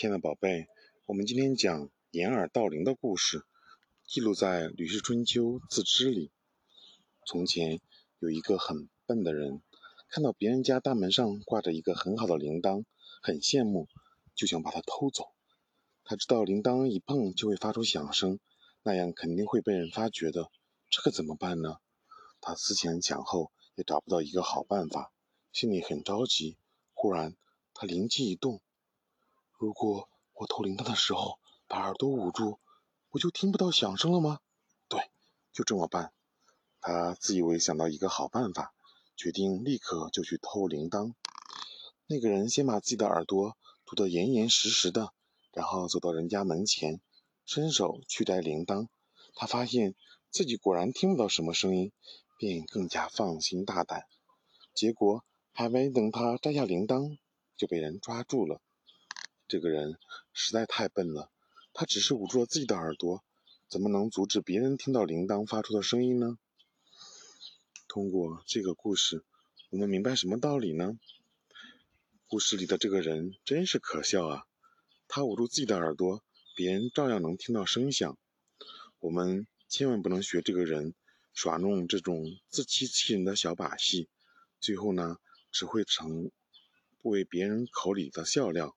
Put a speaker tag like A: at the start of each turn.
A: 亲爱的宝贝，我们今天讲掩耳盗铃的故事，记录在《吕氏春秋·自知》里。从前有一个很笨的人，看到别人家大门上挂着一个很好的铃铛，很羡慕，就想把它偷走。他知道铃铛一碰就会发出响声，那样肯定会被人发觉的。这可怎么办呢？他思前想后，也找不到一个好办法，心里很着急。忽然，他灵机一动。如果我偷铃铛的时候把耳朵捂住，不就听不到响声了吗？对，就这么办。他自以为想到一个好办法，决定立刻就去偷铃铛。那个人先把自己的耳朵堵得严严实实的，然后走到人家门前，伸手去摘铃铛。他发现自己果然听不到什么声音，便更加放心大胆。结果还没等他摘下铃铛，就被人抓住了。这个人实在太笨了，他只是捂住了自己的耳朵，怎么能阻止别人听到铃铛发出的声音呢？通过这个故事，我们明白什么道理呢？故事里的这个人真是可笑啊！他捂住自己的耳朵，别人照样能听到声响。我们千万不能学这个人，耍弄这种自欺欺人的小把戏，最后呢，只会成为别人口里的笑料。